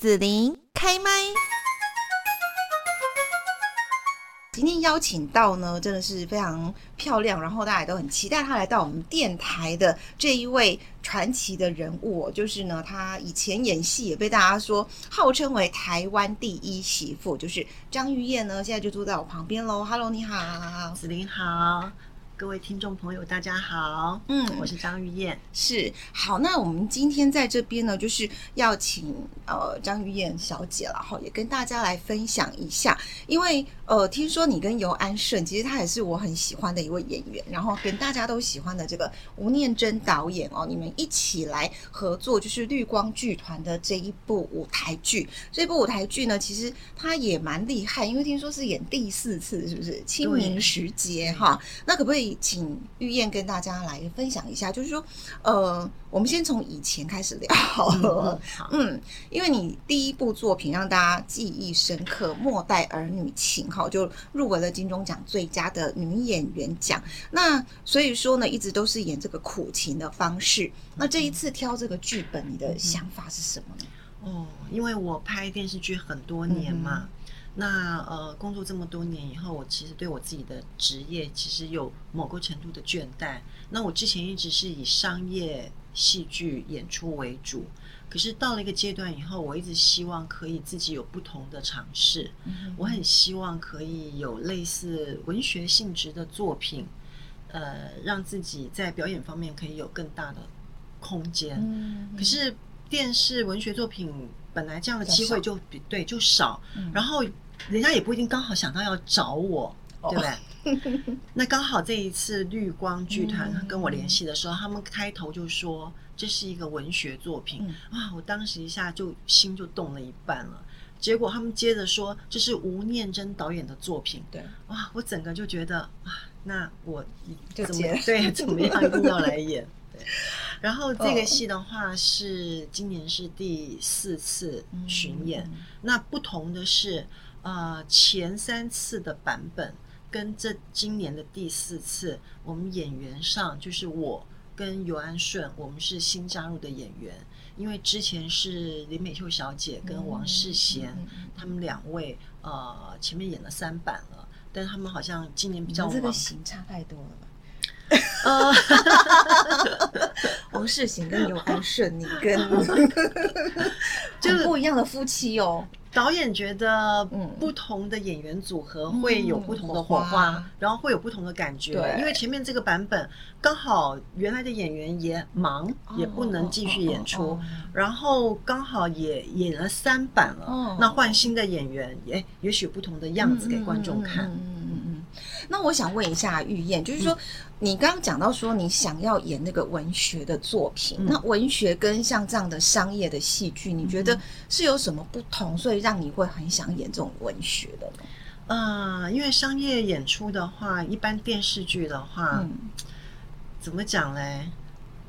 子琳开麦。今天邀请到呢，真的是非常漂亮，然后大家也都很期待她来到我们电台的这一位传奇的人物哦，就是呢，她以前演戏也被大家说号称为台湾第一媳妇，就是张玉燕呢，现在就坐在我旁边喽。Hello，你好，子琳好。各位听众朋友，大家好，嗯，我是张玉燕，是好。那我们今天在这边呢，就是要请呃张玉燕小姐了哈，也跟大家来分享一下，因为呃听说你跟尤安顺，其实他也是我很喜欢的一位演员，然后跟大家都喜欢的这个吴念真导演哦，你们一起来合作，就是绿光剧团的这一部舞台剧。这部舞台剧呢，其实他也蛮厉害，因为听说是演第四次，是不是？清明时节哈，那可不可以？请玉燕跟大家来分享一下，就是说，呃，我们先从以前开始聊好了。嗯，因为你第一部作品让大家记忆深刻，《末代儿女情》哈，就入围了金钟奖最佳的女演员奖。那所以说呢，一直都是演这个苦情的方式。那这一次挑这个剧本，你的想法是什么呢？哦，因为我拍电视剧很多年嘛。嗯那呃，工作这么多年以后，我其实对我自己的职业其实有某个程度的倦怠。那我之前一直是以商业戏剧演出为主，可是到了一个阶段以后，我一直希望可以自己有不同的尝试。嗯、我很希望可以有类似文学性质的作品，呃，让自己在表演方面可以有更大的空间。嗯、可是电视文学作品。本来这样的机会就比对就少，嗯、然后人家也不一定刚好想到要找我，哦、对不对？那刚好这一次绿光剧团跟我联系的时候，嗯、他们开头就说这是一个文学作品，嗯、哇！我当时一下就心就动了一半了。结果他们接着说这是吴念真导演的作品，对，哇！我整个就觉得啊，那我怎么对怎么样一定要来演？对。然后这个戏的话是今年是第四次巡演，嗯、那不同的是，呃，前三次的版本跟这今年的第四次，我们演员上就是我跟尤安顺，我们是新加入的演员，因为之前是林美秀小姐跟王世贤、嗯嗯、他们两位，呃，前面演了三版了，但是他们好像今年比较这个型差太多了吧。呃，王世贤跟尤安顺，你跟 就是不一样的夫妻哦。导演觉得，嗯，不同的演员组合会有不同的火花，然后会有不同的感觉。对，因为前面这个版本刚好原来的演员也忙，也不能继续演出，然后刚好也演了三版了，那换新的演员，也也许不同的样子给观众看。那我想问一下玉燕，就是说，你刚刚讲到说你想要演那个文学的作品，嗯、那文学跟像这样的商业的戏剧，你觉得是有什么不同，所以让你会很想演这种文学的呢？啊、呃，因为商业演出的话，一般电视剧的话，嗯、怎么讲嘞？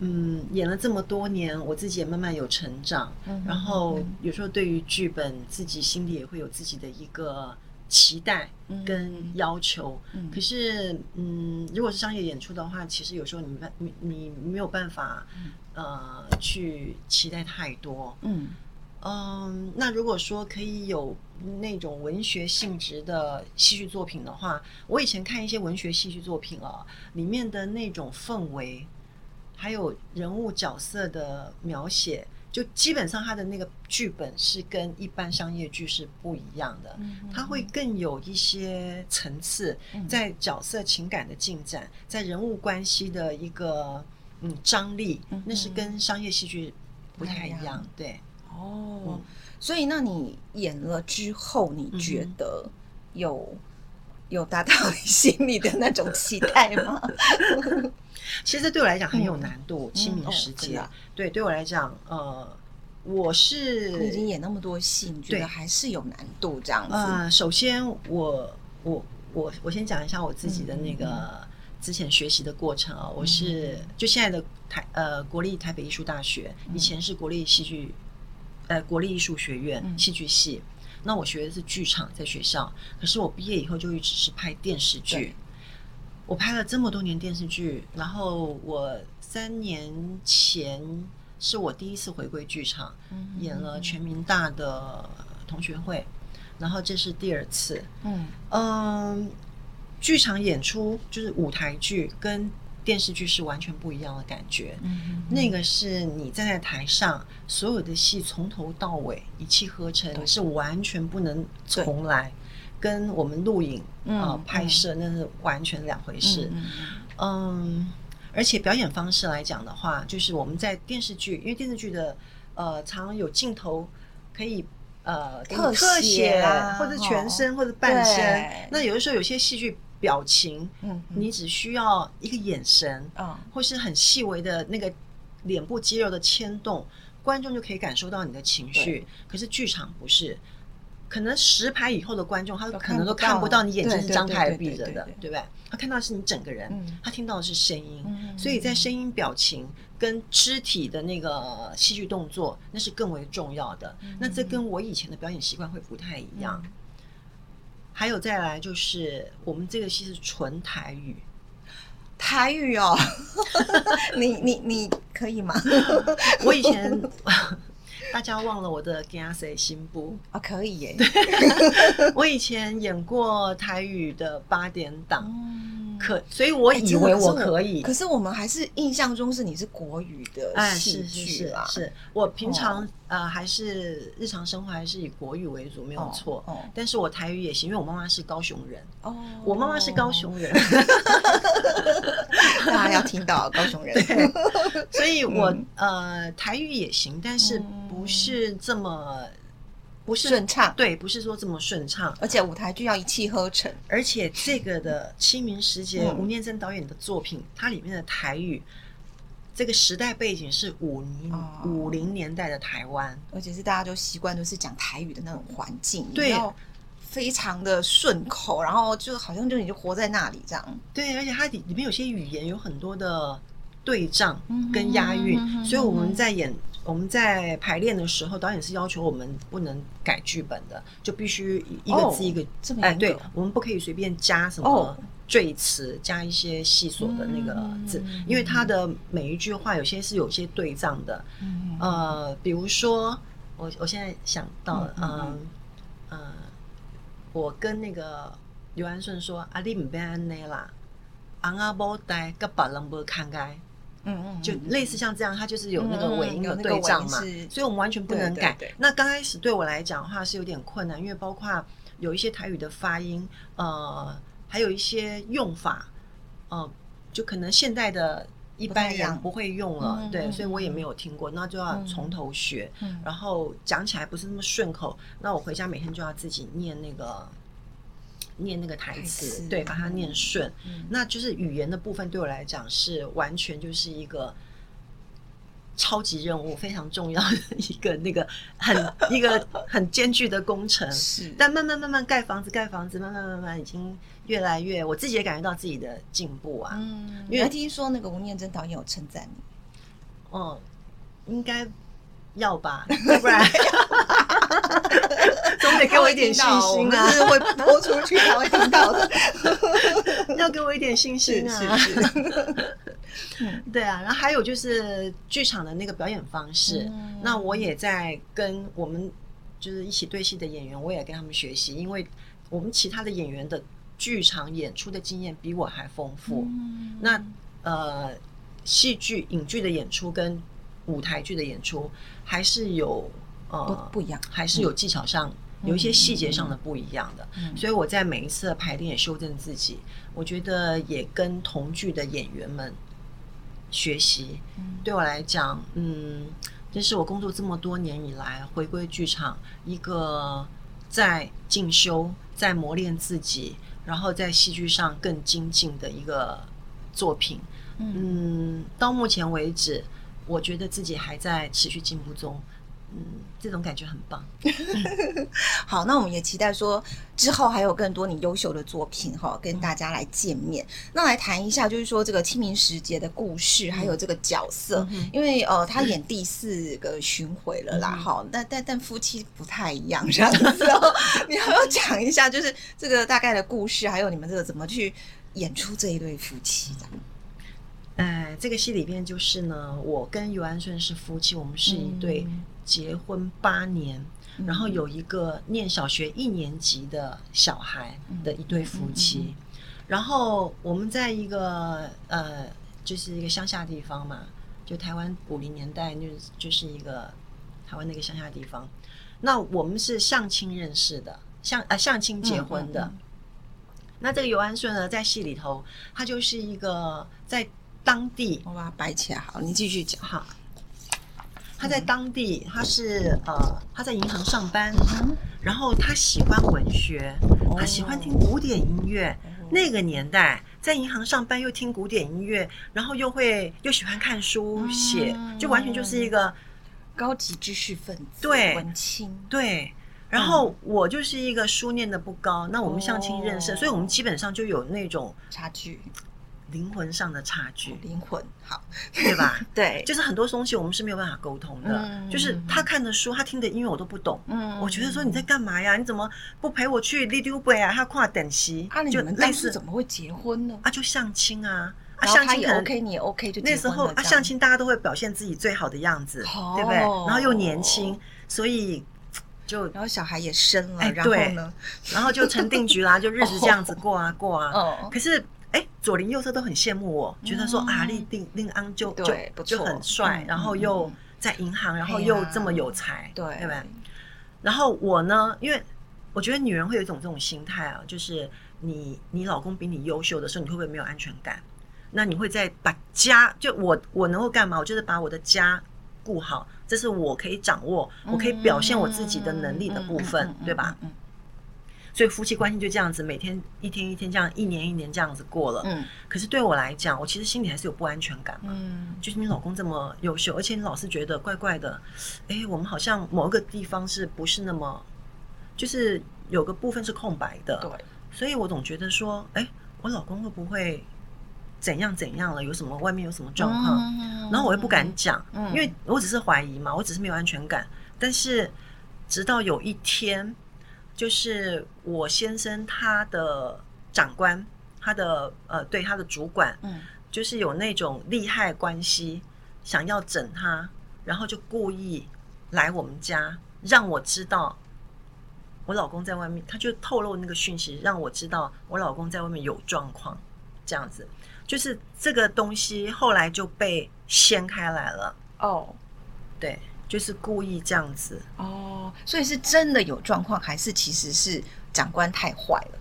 嗯，演了这么多年，我自己也慢慢有成长，嗯、然后有时候对于剧本，自己心里也会有自己的一个。期待跟要求，可是，嗯，如果是商业演出的话，其实有时候你你你没有办法，嗯、呃，去期待太多，嗯嗯。那如果说可以有那种文学性质的戏剧作品的话，我以前看一些文学戏剧作品啊，里面的那种氛围，还有人物角色的描写。就基本上他的那个剧本是跟一般商业剧是不一样的，他会更有一些层次，在角色情感的进展，在人物关系的一个嗯张力，那是跟商业戏剧不太一样。对，哦，所以那你演了之后，你觉得有有达到你 心里的那种期待吗？其实这对我来讲很有难度，清明时节。对，对我来讲，呃，我是你已经演那么多戏，你觉得还是有难度这样子？呃，首先我我我我先讲一下我自己的那个之前学习的过程啊。我是就现在的台呃国立台北艺术大学，以前是国立戏剧呃国立艺术学院戏剧系。那我学的是剧场，在学校，可是我毕业以后就一直是拍电视剧。我拍了这么多年电视剧，然后我三年前是我第一次回归剧场，嗯嗯演了全民大的同学会，然后这是第二次。嗯嗯，剧场演出就是舞台剧跟电视剧是完全不一样的感觉。嗯嗯那个是你站在台上，所有的戏从头到尾一气呵成，是完全不能重来，跟我们录影啊、呃、拍摄那是完全两回事。嗯。嗯而且表演方式来讲的话，就是我们在电视剧，因为电视剧的呃常常有镜头可以呃特特写啊，或者全身或者半身。哦、那有的时候有些戏剧表情，嗯，你只需要一个眼神，嗯，或是很细微的那个脸部肌肉的牵动，观众就可以感受到你的情绪。可是剧场不是。可能十排以后的观众，他可能都看不到你眼睛是张开闭着的，对不对？他看到的是你整个人，嗯、他听到的是声音，嗯、所以在声音、表情跟肢体的那个戏剧动作，那是更为重要的。嗯、那这跟我以前的表演习惯会不太一样。嗯、还有再来就是，我们这个戏是纯台语，台语哦，你你你可以吗？我以前。大家忘了我的《ga 新部》啊，可以耶！我以前演过台语的八点档，可所以我以为我可以。可是我们还是印象中是你是国语的戏剧啊。是我平常呃还是日常生活还是以国语为主，没有错。但是我台语也行，因为我妈妈是高雄人。哦，我妈妈是高雄人。大家要听到高雄人。所以我呃台语也行，但是不。不是这么不是顺畅，对，不是说这么顺畅，而且舞台剧要一气呵成，而且这个的清明时节，嗯、吴念真导演的作品，它里面的台语，这个时代背景是五零五零年代的台湾，而且是大家都习惯都是讲台语的那种环境，对，非常的顺口，然后就好像就你就活在那里这样，对，而且它里里面有些语言有很多的对仗跟押韵，嗯、所以我们在演。我们在排练的时候，导演是要求我们不能改剧本的，就必须一个字一个字。哎，对，我们不可以随便加什么赘词，加一些细琐的那个字，因为他的每一句话有些是有些对仗的。呃，比如说，我我现在想到，嗯嗯，我跟那个刘安顺说：“阿你唔别安内啦，昂阿波带个别人不看开。”嗯嗯，就类似像这样，它就是有那个尾音的对仗嘛，所以我们完全不能改。那刚开始对我来讲的话是有点困难，因为包括有一些台语的发音，呃，还有一些用法，呃，就可能现代的一般人不会用了，对，所以我也没有听过，那就要从头学，然后讲起来不是那么顺口，那我回家每天就要自己念那个。念那个台词，对，把它念顺，嗯、那就是语言的部分对我来讲是完全就是一个超级任务，非常重要的一个那个很一个很艰巨的工程。是，但慢慢慢慢盖房子，盖房子，慢慢慢慢已经越来越，我自己也感觉到自己的进步啊。嗯，因为听说那个吴念真导演有称赞你，哦、嗯，应该要吧，要不然。总得给我一点信心啊！是会播出去才会听到的，要给我一点信心啊！是是，对啊。然后还有就是剧场的那个表演方式，那我也在跟我们就是一起对戏的演员，我也跟他们学习，因为我们其他的演员的剧场演出的经验比我还丰富。那呃，戏剧、影剧的演出跟舞台剧的演出还是有。呃，不一样，还是有技巧上、嗯、有一些细节上的不一样的，嗯、所以我在每一次的排练也修正自己。我觉得也跟同剧的演员们学习，嗯、对我来讲，嗯，这是我工作这么多年以来回归剧场一个在进修、在磨练自己，然后在戏剧上更精进的一个作品。嗯，嗯，到目前为止，我觉得自己还在持续进步中。嗯，这种感觉很棒。好，那我们也期待说之后还有更多你优秀的作品哈，跟大家来见面。嗯、那来谈一下，就是说这个清明时节的故事，还有这个角色，嗯、因为呃，他演第四个巡回了啦，哈、嗯，但但但夫妻不太一样这样子哦。你要不要讲一下，就是这个大概的故事，还有你们这个怎么去演出这一对夫妻这样？呃，这个戏里边就是呢，我跟尤安顺是夫妻，我们是一对结婚八年，嗯、然后有一个念小学一年级的小孩的一对夫妻。然后我们在一个呃，就是一个乡下地方嘛，就台湾五零年代，就就是一个台湾那个乡下地方。那我们是相亲认识的，相呃相亲结婚的。那这个尤安顺呢，在戏里头，他就是一个在。当地我把它摆起来好，你继续讲哈。他在当地，他是呃，他在银行上班，然后他喜欢文学，他喜欢听古典音乐。那个年代在银行上班又听古典音乐，然后又会又喜欢看书写，就完全就是一个高级知识分子，对，文青，对。然后我就是一个书念的不高，那我们相亲认识，所以我们基本上就有那种差距。灵魂上的差距，灵魂好，对吧？对，就是很多东西我们是没有办法沟通的。嗯、就是他看的书，他听的音乐我都不懂。嗯，我觉得说你在干嘛呀？你怎么不陪我去里丢贝啊？他跨等级，啊，你们当时怎么会结婚呢？啊，就相亲啊，啊，相亲也 OK，你也 OK，就那时候啊，相亲大家都会表现自己最好的样子，哦、对不对？然后又年轻，所以就然后小孩也生了，哎、然后呢，然后就成定局啦，就日子这样子过啊过啊。哦，可是。哎，左邻右舍都很羡慕我，觉得说啊，令令令安就就就很帅，然后又在银行，然后又这么有才，对对吧？然后我呢，因为我觉得女人会有一种这种心态啊，就是你你老公比你优秀的时候，你会不会没有安全感？那你会在把家就我我能够干嘛？我就是把我的家顾好，这是我可以掌握，我可以表现我自己的能力的部分，对吧？所以夫妻关系就这样子，每天一天一天这样，一年一年这样子过了。嗯，可是对我来讲，我其实心里还是有不安全感嘛。嗯，就是你老公这么优秀，而且你老是觉得怪怪的，哎，我们好像某一个地方是不是那么，就是有个部分是空白的。对，所以我总觉得说，哎，我老公会不会怎样怎样了？有什么外面有什么状况？嗯，然后我又不敢讲，嗯，因为我只是怀疑嘛，我只是没有安全感。但是直到有一天。就是我先生他的长官，他的呃，对他的主管，嗯，就是有那种利害关系，想要整他，然后就故意来我们家，让我知道我老公在外面，他就透露那个讯息，让我知道我老公在外面有状况，这样子，就是这个东西后来就被掀开来了。哦，对。就是故意这样子哦，所以是真的有状况，还是其实是长官太坏了？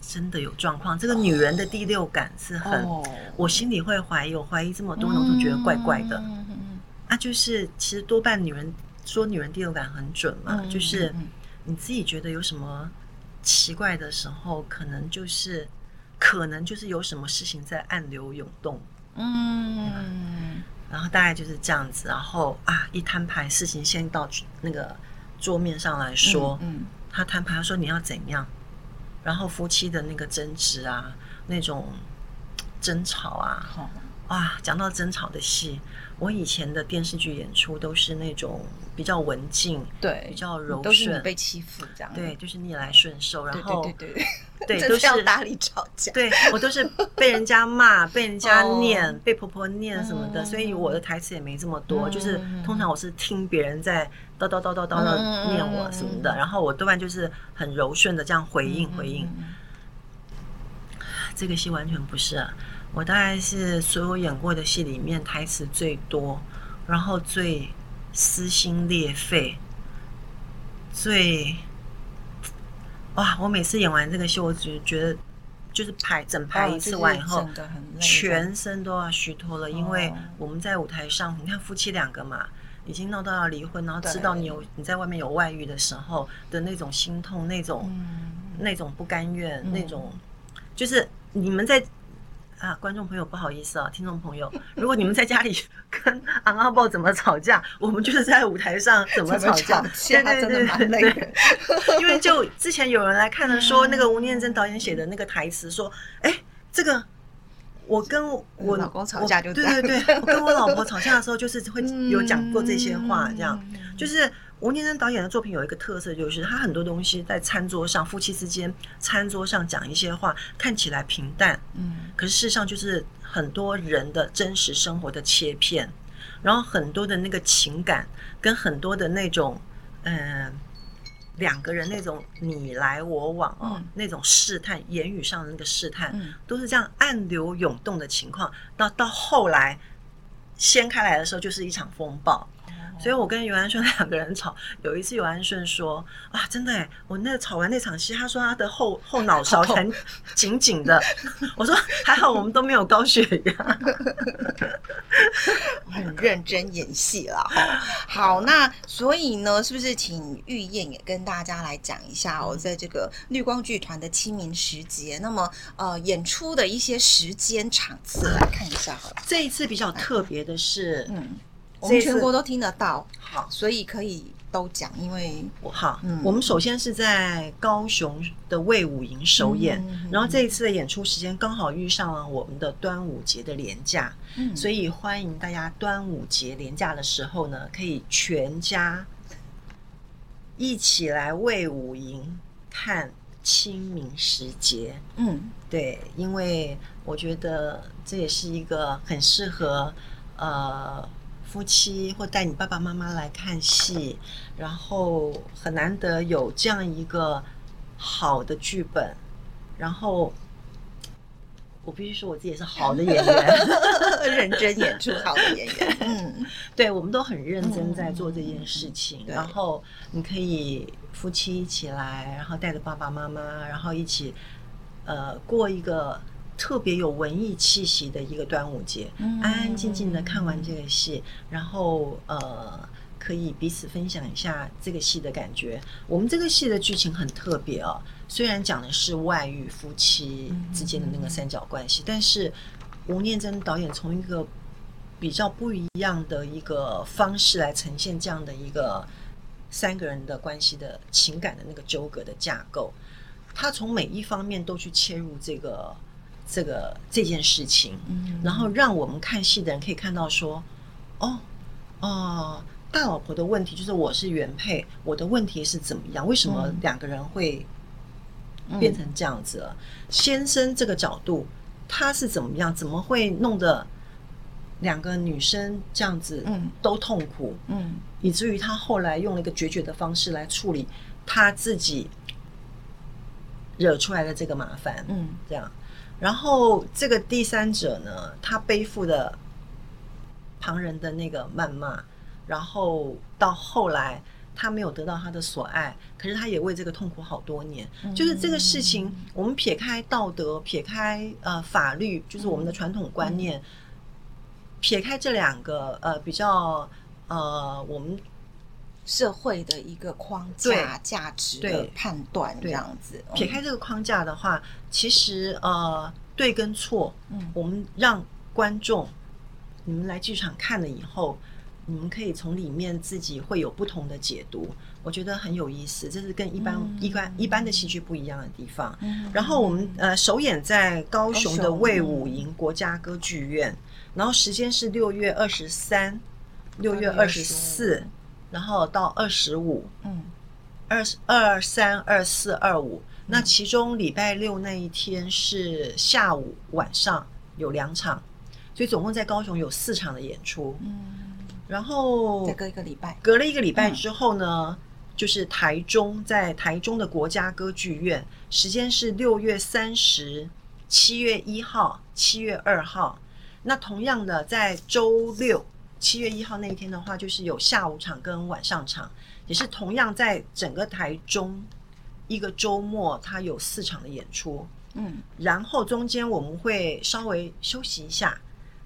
真的有状况，这个女人的第六感是很，哦、我心里会怀疑，我怀疑这么多人，我都觉得怪怪的。嗯嗯嗯、啊，就是其实多半女人说女人第六感很准嘛，嗯、就是你自己觉得有什么奇怪的时候，可能就是可能就是有什么事情在暗流涌动。嗯。然后大概就是这样子，然后啊，一摊牌，事情先到那个桌面上来说，嗯，嗯他摊牌，他说你要怎样，然后夫妻的那个争执啊，那种争吵啊，好哇，讲到争吵的戏。我以前的电视剧演出都是那种比较文静，对，比较柔顺，都是你被欺负这样，对，就是逆来顺受，然后对对对。对，都是要打理吵架，对我都是被人家骂，被人家念，被婆婆念什么的，所以我的台词也没这么多，就是通常我是听别人在叨叨叨叨叨的念我什么的，然后我多半就是很柔顺的这样回应回应。这个戏完全不是啊。我大概是所有演过的戏里面台词最多，然后最撕心裂肺，最哇！我每次演完这个戏，我只觉得就是排整排一次完以后，全身都要虚脱了，因为我们在舞台上，你看夫妻两个嘛，已经闹到要离婚，然后知道你有你在外面有外遇的时候的那种心痛，那种那种不甘愿，那种就是你们在。啊，观众朋友不好意思啊，听众朋友，如果你们在家里 跟昂阿豹怎么吵架，我们就是在舞台上怎么吵架，对对对对对。因为就之前有人来看了，说那个吴念真导演写的那个台词，说，哎，这个我跟我老公吵架就对对对，我跟我老婆吵架的时候，就是会 有讲过这些话，这样。就是吴念真导演的作品有一个特色，就是他很多东西在餐桌上，夫妻之间餐桌上讲一些话，看起来平淡，嗯，可是事实上就是很多人的真实生活的切片，然后很多的那个情感，跟很多的那种，嗯、呃，两个人那种你来我往哦，嗯、那种试探，言语上的那个试探，嗯、都是这样暗流涌动的情况，到到后来掀开来的时候，就是一场风暴。所以我跟尤安顺 两个人吵，有一次尤安顺说：“啊，真的哎，我那吵完那场戏，他说他的后后脑勺很紧紧的。”我说：“还好我们都没有高血压。”很认真演戏了哈。好，那所以呢，是不是请玉燕也跟大家来讲一下哦，在这个绿光剧团的清明时节，那么呃演出的一些时间场次来看一下好了。这一次比较特别的是，嗯。我们全国都听得到，好，所以可以都讲，因为好，嗯，我们首先是在高雄的魏武营首演，嗯、然后这一次的演出时间刚好遇上了我们的端午节的连假，嗯，所以欢迎大家端午节连假的时候呢，可以全家一起来魏武营看清明时节，嗯，对，因为我觉得这也是一个很适合呃。夫妻或带你爸爸妈妈来看戏，然后很难得有这样一个好的剧本，然后我必须说我自己也是好的演员，认真演出好的演员。嗯，对，我们都很认真在做这件事情。嗯、然后你可以夫妻一起来，然后带着爸爸妈妈，然后一起呃过一个。特别有文艺气息的一个端午节，嗯、安安静静的看完这个戏，然后呃，可以彼此分享一下这个戏的感觉。我们这个戏的剧情很特别哦，虽然讲的是外遇夫妻之间的那个三角关系，嗯、但是吴念真导演从一个比较不一样的一个方式来呈现这样的一个三个人的关系的情感的那个纠葛的架构，他从每一方面都去切入这个。这个这件事情，然后让我们看戏的人可以看到说，哦，哦，大老婆的问题就是我是原配，我的问题是怎么样？为什么两个人会变成这样子了？先生这个角度，他是怎么样？怎么会弄得两个女生这样子，都痛苦，嗯，以至于他后来用了一个决绝的方式来处理他自己惹出来的这个麻烦，嗯，这样。然后这个第三者呢，他背负的旁人的那个谩骂，然后到后来他没有得到他的所爱，可是他也为这个痛苦好多年。嗯、就是这个事情，我们撇开道德，撇开呃法律，就是我们的传统观念，嗯、撇开这两个呃比较呃我们社会的一个框架价值的判断这样子，撇开这个框架的话。其实，呃，对跟错，嗯，我们让观众，你们来剧场看了以后，你们可以从里面自己会有不同的解读，我觉得很有意思。这是跟一般、嗯、一般一般的戏剧不一样的地方。嗯、然后我们呃首演在高雄的魏武营国家歌剧院，然后时间是六月二十三、六月二十四，然后到二十五，嗯，二二三二四二五。那其中礼拜六那一天是下午晚上有两场，所以总共在高雄有四场的演出。嗯，然后再隔一个礼拜，隔了一个礼拜之后呢，嗯、就是台中在台中的国家歌剧院，时间是六月三十、七月一号、七月二号。那同样的，在周六七月一号那一天的话，就是有下午场跟晚上场，也是同样在整个台中。一个周末，它有四场的演出，嗯，然后中间我们会稍微休息一下。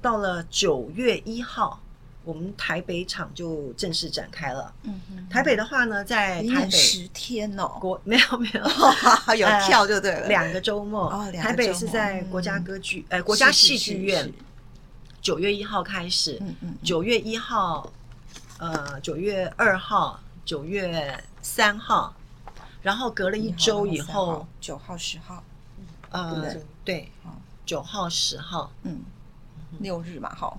到了九月一号，我们台北场就正式展开了。嗯哼，台北的话呢，在台北十天哦，国没有没有，有跳就对了。两个周末，哦，台北是在国家歌剧，呃，国家戏剧院。九月一号开始，嗯嗯，九月一号，呃，九月二号，九月三号。然后隔了一周以后，九号、十号，呃，对，九号、十号，嗯，六日嘛，哈，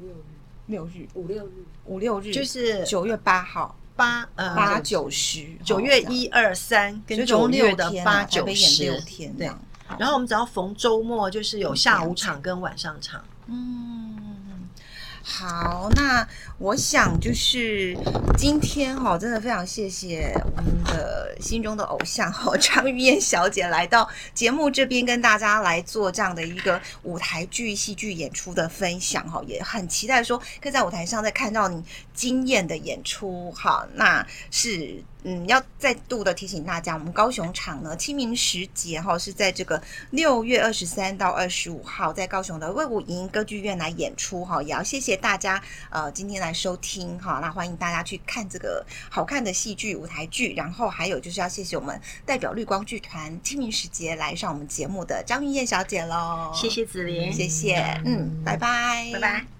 六日，六日、五六日、五六日，就是九月八号、八呃八九十，九月一二三跟九月的八九十。六天，对。然后我们只要逢周末，就是有下午场跟晚上场。嗯。好，那我想就是今天哈，真的非常谢谢我们的心中的偶像哈张玉燕小姐来到节目这边跟大家来做这样的一个舞台剧、戏剧演出的分享哈，也很期待说可以在舞台上再看到你惊艳的演出哈，那是。嗯，要再度的提醒大家，我们高雄场呢，清明时节哈是在这个六月二十三到二十五号，在高雄的魏武营歌剧院来演出哈。也要谢谢大家呃今天来收听哈，那欢迎大家去看这个好看的戏剧舞台剧，然后还有就是要谢谢我们代表绿光剧团清明时节来上我们节目的张玉燕小姐喽。谢谢子琳，谢谢，嗯，拜拜，拜拜。